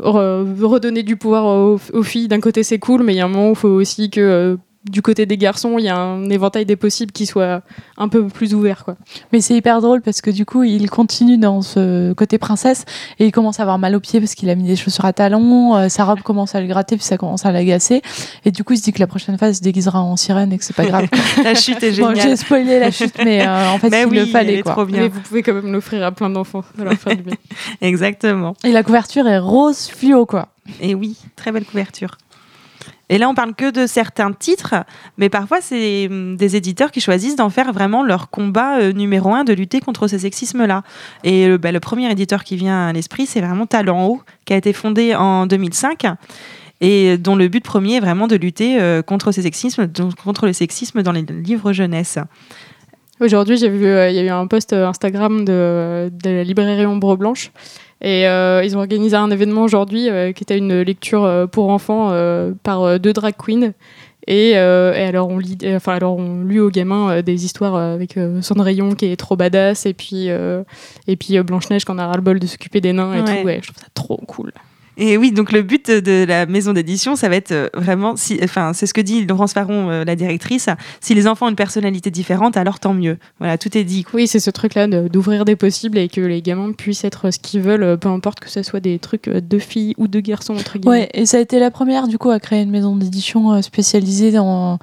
redonner du pouvoir aux, aux filles, d'un côté c'est cool, mais il y a un moment où il faut aussi que du côté des garçons, il y a un éventail des possibles qui soit un peu plus ouvert. Quoi. Mais c'est hyper drôle parce que du coup, il continue dans ce côté princesse et il commence à avoir mal aux pieds parce qu'il a mis des chaussures à talons. euh, sa robe commence à le gratter puis ça commence à l'agacer. Et du coup, il se dit que la prochaine fois, il se déguisera en sirène et que c'est pas grave. La chute est bon, géniale. j'ai spoilé la chute, mais euh, en fait, Mais il oui, le fallait. est Quoi. trop bien. Mais vous pouvez quand même l'offrir à plein d'enfants, de leur faire du bien. Exactement. Et la couverture est rose fluo, quoi. Et oui, très belle couverture. Et là, on parle que de certains titres, mais parfois, c'est hum, des éditeurs qui choisissent d'en faire vraiment leur combat euh, numéro un de lutter contre ce sexisme-là. Et bah, le premier éditeur qui vient à l'esprit, c'est vraiment Talent Haut, qui a été fondé en 2005 et dont le but premier est vraiment de lutter euh, contre ce sexisme, donc contre le sexisme dans les livres jeunesse. Aujourd'hui, j'ai vu, euh, il y a eu un post Instagram de, de la librairie Ombre Blanche. Et euh, ils ont organisé un événement aujourd'hui euh, qui était une lecture euh, pour enfants par deux drag queens. Et, euh, et alors, on lit, enfin, alors, on lit aux gamins euh, des histoires euh, avec Cendrillon qui est trop badass, et puis, et puis Blanche-Neige qui en a ras-le-bol de s'occuper des nains et Ouais. tout. Ouais, je trouve ça trop cool. Et oui, donc le but de la maison d'édition, ça va être euh, vraiment, si, enfin, c'est ce que dit Laurence Faron, euh, la directrice. Si les enfants ont une personnalité différente, alors tant mieux. Voilà, tout est dit. Oui, c'est ce truc-là de- d'ouvrir des possibles et que les gamins puissent être ce qu'ils veulent, euh, peu importe que ce soit des trucs euh, de filles ou de garçons, entre guillemets. Ouais, et ça a été la première, du coup, à créer une maison d'édition euh, spécialisée dans,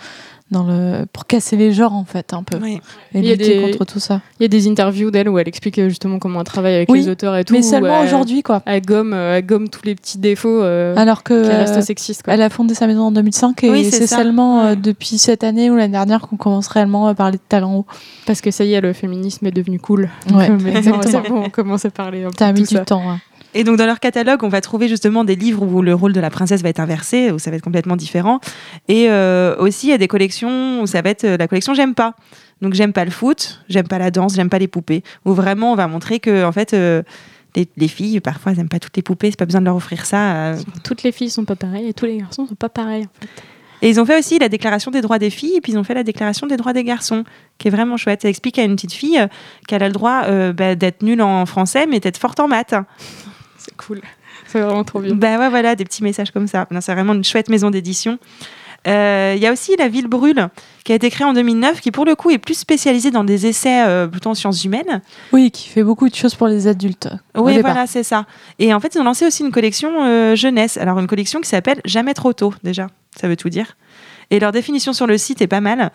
dans le, pour casser les genres, en fait, un peu. Ouais. Et Il y a lutter des- contre tout ça. Il y a des interviews d'elle où elle explique euh, justement comment elle travaille avec Oui, les auteurs et tout. Mais seulement elle- aujourd'hui, quoi. Elle gomme, euh, elle gomme tous les petits défauts euh, Alors que. qui restent euh, sexistes. Quoi. Elle a fondé sa maison en 2005 et Oui, c'est seulement euh, depuis cette année ou l'année dernière qu'on commence réellement à parler de talent haut. Parce que ça y est, le féminisme est devenu cool. Ouais, Donc, maintenant, exactement. on commence à parler de mis tout du ça. temps. hein. Et donc dans leur catalogue, on va trouver justement des livres où le rôle de la princesse va être inversé, où ça va être complètement différent. Et euh, aussi, il y a des collections où ça va être euh, la collection J'aime pas. Donc j'aime pas le foot, j'aime pas la danse, j'aime pas les poupées. Où vraiment, on va montrer que en fait. euh, les, les filles, parfois, elles n'aiment pas toutes les poupées, c'est pas besoin de leur offrir ça. euh. Toutes les filles sont pas pareilles et tous les garçons sont pas pareils. en fait. Et ils ont fait aussi la déclaration des droits des filles, et puis ils ont fait la déclaration des droits des garçons, qui est vraiment chouette. Ça explique à une petite fille qu'elle a le droit euh, bah, d'être nulle en français, mais d'être forte en maths. C'est cool. C'est vraiment trop bien. Bah ouais, voilà, des petits messages comme ça. Non, C'est vraiment une chouette maison d'édition. Euh, Il y a aussi La Ville Brûle, qui a été créée en 2009, qui pour le coup est plus spécialisée dans des essais euh, plutôt en sciences humaines. Oui, qui fait beaucoup de choses pour les adultes. Oui, voilà, c'est ça. Et en fait, ils ont lancé aussi une collection euh, jeunesse. Alors, une collection qui s'appelle Jamais trop tôt, déjà. Ça veut tout dire. Et leur définition sur le site est pas mal.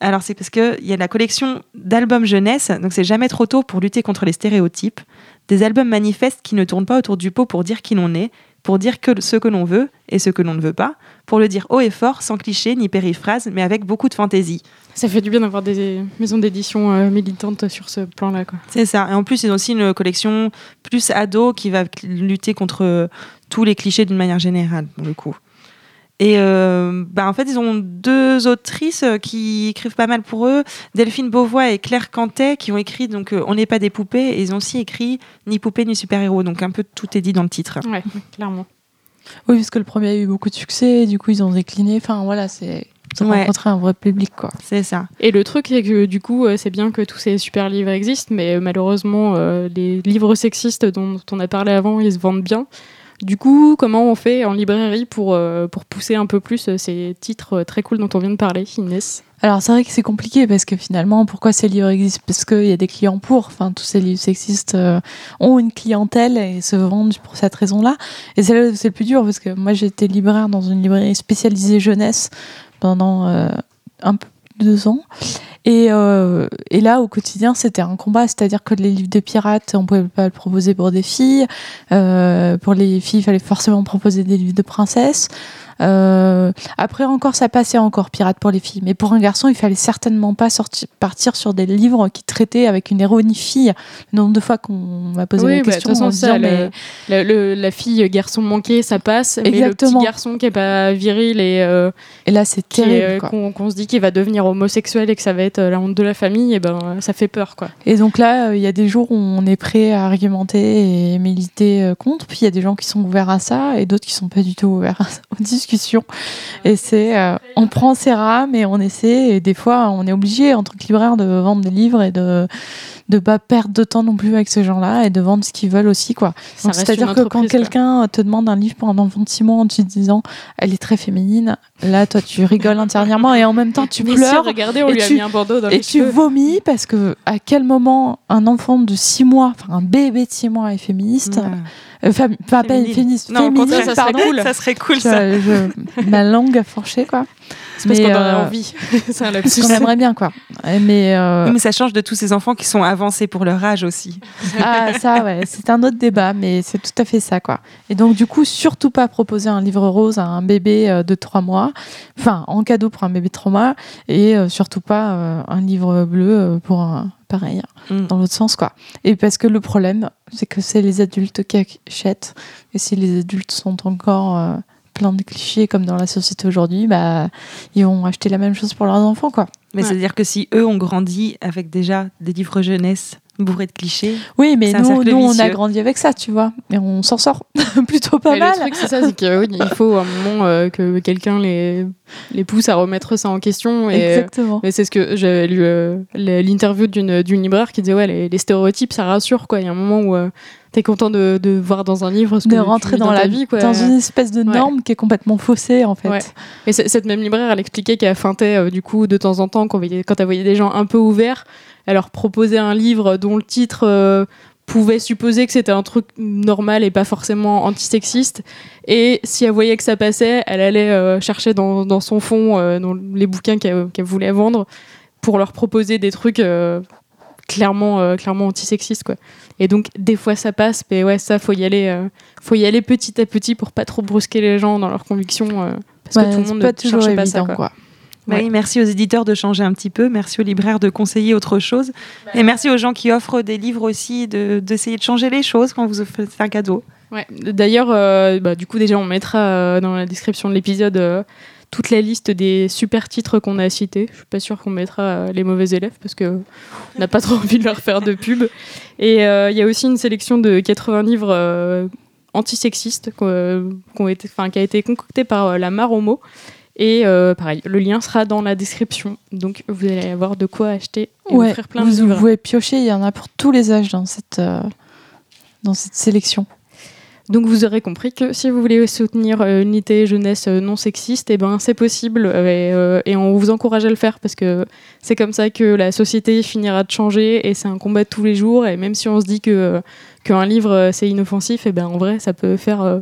Alors, c'est parce qu'il y a la collection d'albums jeunesse. Donc, c'est Jamais trop tôt pour lutter contre les stéréotypes. Des albums manifestes qui ne tournent pas autour du pot pour dire qui l'on est, pour dire que ce que l'on veut et ce que l'on ne veut pas, pour le dire haut et fort, sans cliché ni périphrase, mais avec beaucoup de fantaisie. Ça fait du bien d'avoir des maisons d'édition euh, militantes sur ce plan-là. C'est ça. Et en plus, ils ont aussi une collection plus ado qui va lutter contre tous les clichés d'une manière générale, pour le coup. Et euh, bah, en fait, ils ont deux autrices euh, qui écrivent pas mal pour eux, Delphine Beauvois et Claire Cantet, qui ont écrit donc euh, On n'est pas des poupées, et ils ont aussi écrit Ni poupée ni super-héros. Donc un peu tout est dit dans le titre. Ouais, clairement. Oui, parce que le premier a eu beaucoup de succès, du coup ils ont décliné. Enfin voilà, c'est ils ont Ouais. rencontré un vrai public quoi. C'est ça. Et le truc, c'est que du coup, euh, c'est bien que tous ces super livres existent, mais malheureusement, euh, les livres sexistes dont on a parlé avant, ils se vendent bien. Du coup, comment on fait en librairie pour, euh, pour pousser un peu plus euh, ces titres euh, très cool dont on vient de parler, Inès? Alors c'est vrai que c'est compliqué parce que finalement, pourquoi ces livres existent? Parce qu'il y a des clients pour. Enfin, tous ces livres sexistes ont une clientèle et se vendent pour cette raison-là. Et c'est là c'est le plus dur parce que moi j'étais libraire dans une librairie spécialisée jeunesse pendant un peu deux ans. Et, euh, et là, au quotidien, c'était un combat, c'est-à-dire que les livres de pirates, on pouvait pas le proposer pour des filles. Euh, pour les filles, il fallait forcément proposer des livres de princesses. Euh, après encore, ça passait encore pirate pour les filles, mais pour un garçon, il fallait certainement pas sortir, partir sur des livres qui traitaient avec une héroïne fille. Le nombre de fois qu'on m'a posé Oui, la bah, question, façon, en se ça, le- mais Le- le- la fille garçon manqué, ça passe, mais le Exactement. petit garçon qui est pas viril et euh, et là c'est terrible. euh, qu'on se dit qu'il va devenir homosexuel et que ça va être la honte de la famille, et ben ça fait peur quoi. Et donc là, il y a des jours où on est prêt à argumenter et militer contre, puis il y a des gens qui sont ouverts à ça et d'autres qui sont pas du tout ouverts à ça- aux discussion. Et c'est, euh, on prend ses rames et on essaie. Et des fois, on est obligé en tant que libraire de vendre des livres et de de pas perdre de temps non plus avec ces gens-là et de vendre ce qu'ils veulent aussi quoi. C'est-à-dire que quand quelqu'un te demande un livre pour un enfant de 6 mois en te disant elle est très féminine, là toi tu rigoles intérieurement et en même temps tu Mais si, pleures regardez, on et lui a tu- mis un bandeau dans et tu vomis parce que à quel moment un enfant de 6 mois, enfin un bébé de 6 mois est féministe, enfin pas Féminine. féministe, Non, au féminine, contraire, ça serait cool. Ça serait cool Je- ça. je- ma langue a fourché quoi. C'est parce qu'on aurait euh, envie. c'est un Parce lapsus. qu'on aimerait bien quoi. Mais euh, Mais ça change de tous ces enfants qui sont avancés pour leur âge aussi. Ah, ça, ouais, c'est un autre débat, mais c'est tout à fait ça, quoi. Et donc, du coup, surtout pas proposer un livre rose à un bébé euh, de 3 mois, enfin, en cadeau pour un bébé de 3 mois, et euh, surtout pas euh, un livre bleu euh, pour un pareil, Mm. dans l'autre sens, quoi. Et parce que le problème, c'est que c'est les adultes qui achètent, et si les adultes sont encore euh, pleins de clichés comme dans la société aujourd'hui, bah, ils vont acheter la même chose pour leurs enfants, quoi. Mais Ouais. c'est-à-dire que si eux ont grandi avec déjà des livres jeunesse bourrés de clichés, Oui, mais nous, nous on a grandi avec ça, tu vois. Et on s'en sort plutôt pas Mais mal. Le truc, c'est ça, c'est qu'il faut un moment euh, que quelqu'un les, les pousse à remettre ça en question. Et, Exactement. Mais c'est ce que j'avais lu euh, l'interview d'une d'une libraire qui disait ouais les, les stéréotypes ça rassure quoi. Il y a un moment où tu t'es content de, de voir dans un livre ce que de tu rentrer dans, ta la vie quoi. dans une espèce de Ouais. norme qui est complètement faussée en fait. Ouais. Et cette même libraire elle expliquait qu'elle feintait euh, du coup de temps en temps quand elle voyait des gens un peu ouverts, elle leur proposait un livre dont le titre euh, pouvait supposer que c'était un truc normal et pas forcément antisexiste. Et si elle voyait que ça passait, elle allait euh, chercher dans, dans son fond, euh, dans les bouquins qu'elle voulait vendre, pour leur proposer des trucs euh, clairement, clairement antisexistes. Quoi. Et donc, des fois, ça passe, mais ouais, ça, faut y aller, faut y aller petit à petit pour pas trop brusquer les gens dans leurs convictions. parce Ouais, que tout le monde pas ne toujours pas évident ça. Quoi. quoi. Bah Ouais. oui, merci aux éditeurs de changer un petit peu, merci aux libraires de conseiller autre chose, et merci aux gens qui offrent des livres aussi de- d'essayer de, changer les choses quand vous faites un cadeau. Ouais. D'ailleurs, euh, bah, du coup, déjà, on mettra euh, dans la description de l'épisode euh, toute la liste des super titres qu'on a cités. Je suis pas sûre qu'on mettra les mauvais élèves parce que on n'a pas trop envie de leur faire de pub. Et il y a aussi une sélection de 80 livres antisexistes qui a été concoctée par la Maromo. Et euh, pareil, le lien sera dans la description. Donc, vous allez avoir de quoi acheter et Ouais, offrir plein vous, de livres. vous pouvez piocher, il y en a pour tous les âges dans cette, euh, dans cette sélection. Donc vous aurez compris que si vous voulez soutenir euh, une unité jeunesse euh, non sexiste, eh ben c'est possible euh, et, euh, et on vous encourage à le faire parce que c'est comme ça que la société finira de changer et c'est un combat de tous les jours et même si on se dit que euh, qu'un livre euh, c'est inoffensif, et ben en vrai ça peut faire euh,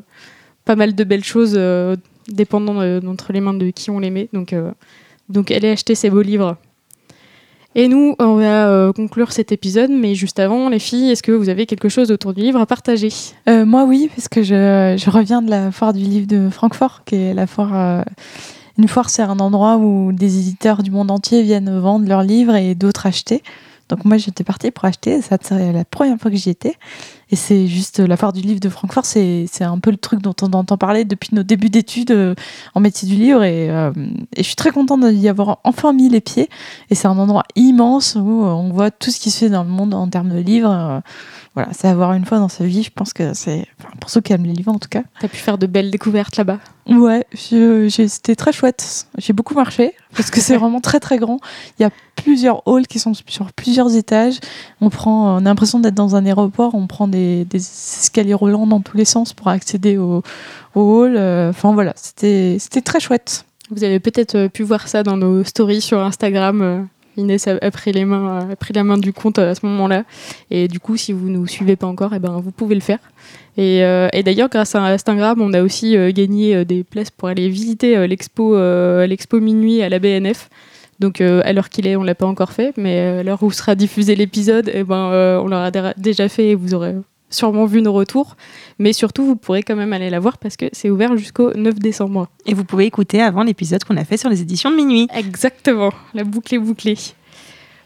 pas mal de belles choses euh, dépendant de- d'entre les mains de qui on les met. Donc euh, allez acheter ces beaux livres. Et nous, on va euh, conclure cet épisode, mais juste avant, les filles, est-ce que vous avez quelque chose autour du livre à partager? Euh, moi, oui, parce que je, reviens de la foire du livre de Francfort, qui est la foire. euh, une foire, c'est un endroit où des éditeurs du monde entier viennent vendre leurs livres et d'autres acheter. Donc moi, j'étais partie pour acheter. Ça, c'est la première fois que j'y étais. Et c'est juste la foire du livre de Francfort. C'est un peu le truc dont on entend parler depuis nos débuts d'études euh, en métier du livre. Et, euh, et je suis très contente d'y avoir enfin mis les pieds. Et c'est un endroit immense où euh, on voit tout ce qui se fait dans le monde en termes de livres. Euh, voilà, c'est à voir une fois dans sa vie. Je pense que c'est, enfin, pour ceux qui aiment les livres en tout cas. T'as pu faire de belles découvertes là-bas. Ouais, c'était très chouette. J'ai beaucoup marché parce que c'est vraiment très très grand. Il y a plusieurs halls qui sont sur plusieurs étages. On prend, on a l'impression d'être dans un aéroport. On prend des, escaliers roulants dans tous les sens pour accéder au, au hall. Euh, Enfin voilà, c'était très chouette. Vous avez peut-être euh, pu voir ça dans nos stories sur Instagram. euh, Inès a, pris les mains, a pris la main du compte à ce moment-là. Et du coup, si vous ne nous suivez pas encore, eh ben, vous pouvez le faire. Et, et d'ailleurs, grâce à Instagram, on a aussi gagné des places pour aller visiter l'expo, l'expo minuit à la BNF. Donc, euh, à l'heure qu'il est, on l'a pas encore fait, mais euh, à l'heure où sera diffusé l'épisode, eh ben, euh, on l'aura dé- déjà fait et vous aurez sûrement vu nos retours. Mais surtout, vous pourrez quand même aller la voir parce que c'est ouvert jusqu'au 9 décembre. Et vous pouvez écouter avant l'épisode qu'on a fait sur les éditions de minuit. Exactement, la boucle est bouclée.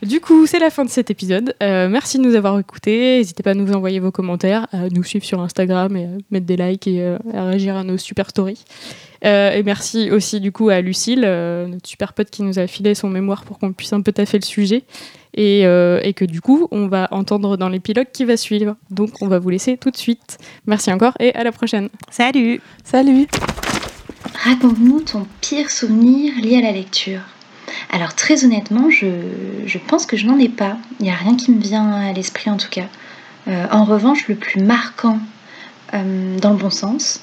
Du coup, c'est la fin de cet épisode. Euh, merci de nous avoir écoutés. N'hésitez pas à nous envoyer vos commentaires, à nous suivre sur Instagram et à mettre des likes et à réagir à nos super stories. Euh, et merci aussi du coup à Lucille, euh, notre super pote qui nous a filé son mémoire pour qu'on puisse un peu taffer le sujet. Et, euh, et que du coup, on va entendre dans l'épilogue qui va suivre. Donc, on va vous laisser tout de suite. Merci encore et à la prochaine. Salut Salut. Raconte-nous ton pire souvenir lié à la lecture. Alors très honnêtement, je, je pense que je n'en ai pas. Il n'y a rien qui me vient à l'esprit en tout cas. Euh, en revanche, le plus marquant euh, dans le bon sens,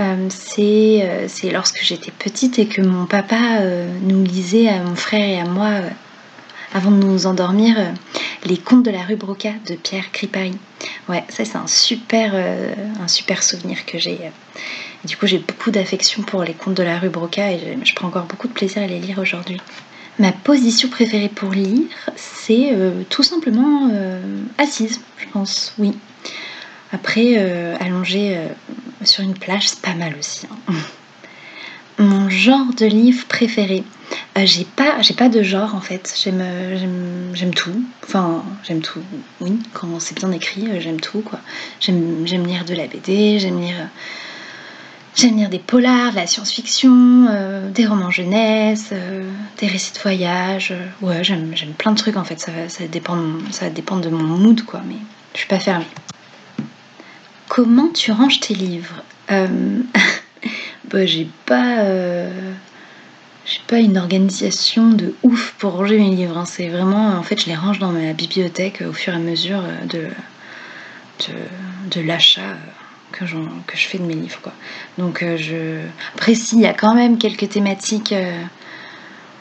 euh, c'est c'est lorsque j'étais petite et que mon papa nous lisait à mon frère et à moi avant de nous endormir les contes de la rue Broca de Pierre Cripari. Ouais, ça c'est un super, un super souvenir que j'ai. Du coup, j'ai beaucoup d'affection pour les contes de la rue Broca et je, prends encore beaucoup de plaisir à les lire aujourd'hui. Ma position préférée pour lire, c'est euh, tout simplement euh, assise, je pense, oui. Après, euh, allonger sur une plage, c'est pas mal aussi. Hein. Mon genre de livre préféré, j'ai pas, j'ai pas de genre en fait. J'aime, j'aime, tout. Enfin, j'aime tout. Oui, quand c'est bien écrit, j'aime tout quoi. J'aime, j'aime lire de la BD, j'aime lire J'aime lire des polars, de la science-fiction, euh, des romans jeunesse, euh, des récits de voyage. Euh, ouais, j'aime, plein de trucs en fait. Ça, ça, dépend, ça dépend de mon mood quoi, mais je suis pas fermée. Comment tu ranges tes livres bah, J'ai pas. J'ai pas une organisation de ouf pour ranger mes livres. Hein. C'est vraiment. En fait, je les range dans ma bibliothèque au fur et à mesure de, l'achat que, je fais de mes livres. Donc euh, je... Après si, il y a quand même quelques thématiques euh,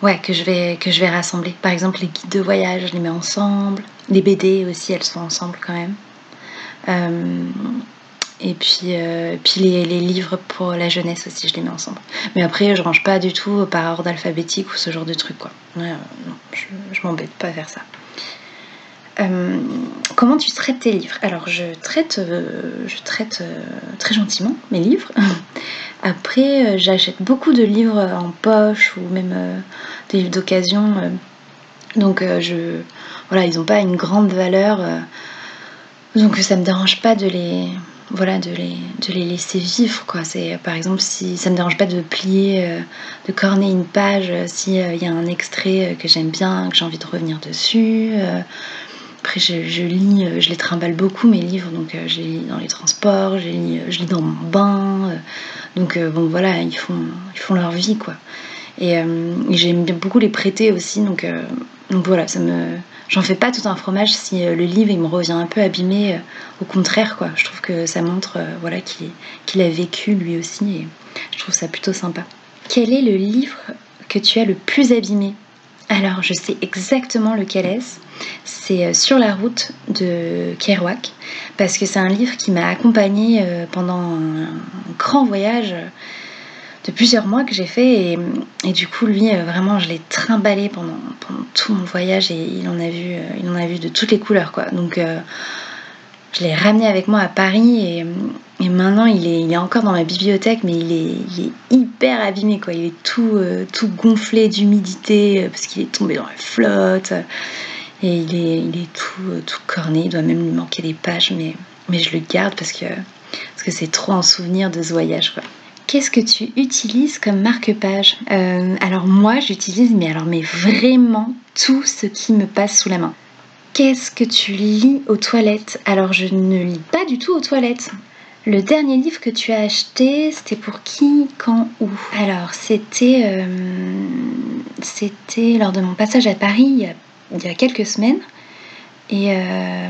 ouais, je vais, que je vais rassembler. Par exemple les guides de voyage, je les mets ensemble. Les BD aussi, elles sont ensemble quand même. Euh, et puis, puis les, les, livres pour la jeunesse aussi, je les mets ensemble. Mais après, je range pas du tout par ordre alphabétique ou ce genre de truc. Quoi. non, je, je m'embête pas à faire ça. Euh, comment tu traites tes livres? Alors, je traite, euh, je traite euh, très gentiment mes livres. Après, j'achète beaucoup de livres en poche ou même des livres d'occasion. donc, je, voilà, ils n'ont pas une grande valeur. donc, ça me dérange pas de les, voilà, de les, de les laisser vivre. Quoi. Par exemple, si ça me dérange pas de plier, de corner une page, s'il y a un extrait que j'aime bien, que j'ai envie de revenir dessus. Après, je, lis, euh, je les trimballe beaucoup mes livres, donc euh, je les lis dans les transports, je lis, je lis dans mon bain. Euh, donc bon, voilà, ils font, ils font leur vie, quoi. Et, j'aime beaucoup les prêter aussi, donc, donc voilà, ça me, j'en fais pas tout un fromage si le livre il me revient un peu abîmé. au contraire, quoi. Je trouve que ça montre, voilà, qu'il a vécu lui aussi, et je trouve ça plutôt sympa. Quel est le livre que tu as le plus abîmé? Alors, je sais exactement lequel est-ce. C'est euh, Sur la route de Kerouac, parce que c'est un livre qui m'a accompagnée euh, pendant un grand voyage de plusieurs mois que j'ai fait. Et, du coup, lui, euh, vraiment, je l'ai trimballé pendant, pendant tout mon voyage et il en a vu, il en a vu de toutes les couleurs, quoi. Donc, je l'ai ramené avec moi à Paris et, maintenant il est, il est, encore dans ma bibliothèque, mais il est, hyper abîmé, quoi. Il est tout, euh, tout gonflé d'humidité euh, parce qu'il est tombé dans la flotte et il est, il est tout, euh, tout corné. Il doit même lui manquer des pages, mais, mais je le garde parce que parce que c'est trop un souvenir de ce voyage, quoi. Qu'est-ce que tu utilises comme marque-page Alors moi, j'utilise, mais alors mais vraiment tout ce qui me passe sous la main. Qu'est-ce que tu lis aux toilettes? Alors je ne lis pas du tout aux toilettes. Le dernier livre que tu as acheté, c'était pour qui, quand, où? Alors c'était euh, c'était lors de mon passage à Paris il y a, quelques semaines. Et, euh,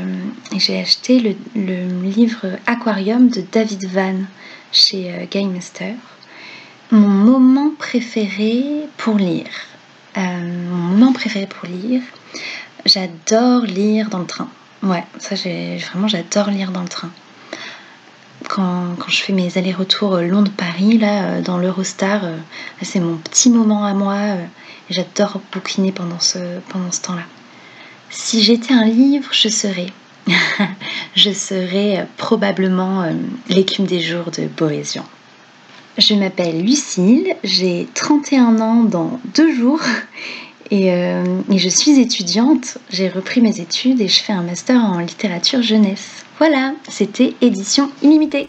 j'ai acheté le, livre Aquarium de David Van chez euh, Gamester. Mon moment préféré pour lire. mon moment préféré pour lire, J'adore lire dans le train. Ouais, ça j'ai vraiment j'adore lire dans le train. Quand, quand je fais mes allers-retours Londres-Paris, là, euh, dans l'Eurostar, euh, c'est mon petit moment à moi. Euh, j'adore bouquiner pendant ce, pendant ce temps-là. Si j'étais un livre, je serais. je serais probablement L'écume des jours de Boézian. Je m'appelle Lucille, j'ai 31 ans dans deux jours euh, et, je suis étudiante, j'ai repris mes études et je fais un master en littérature jeunesse. Voilà, c'était édition illimitée.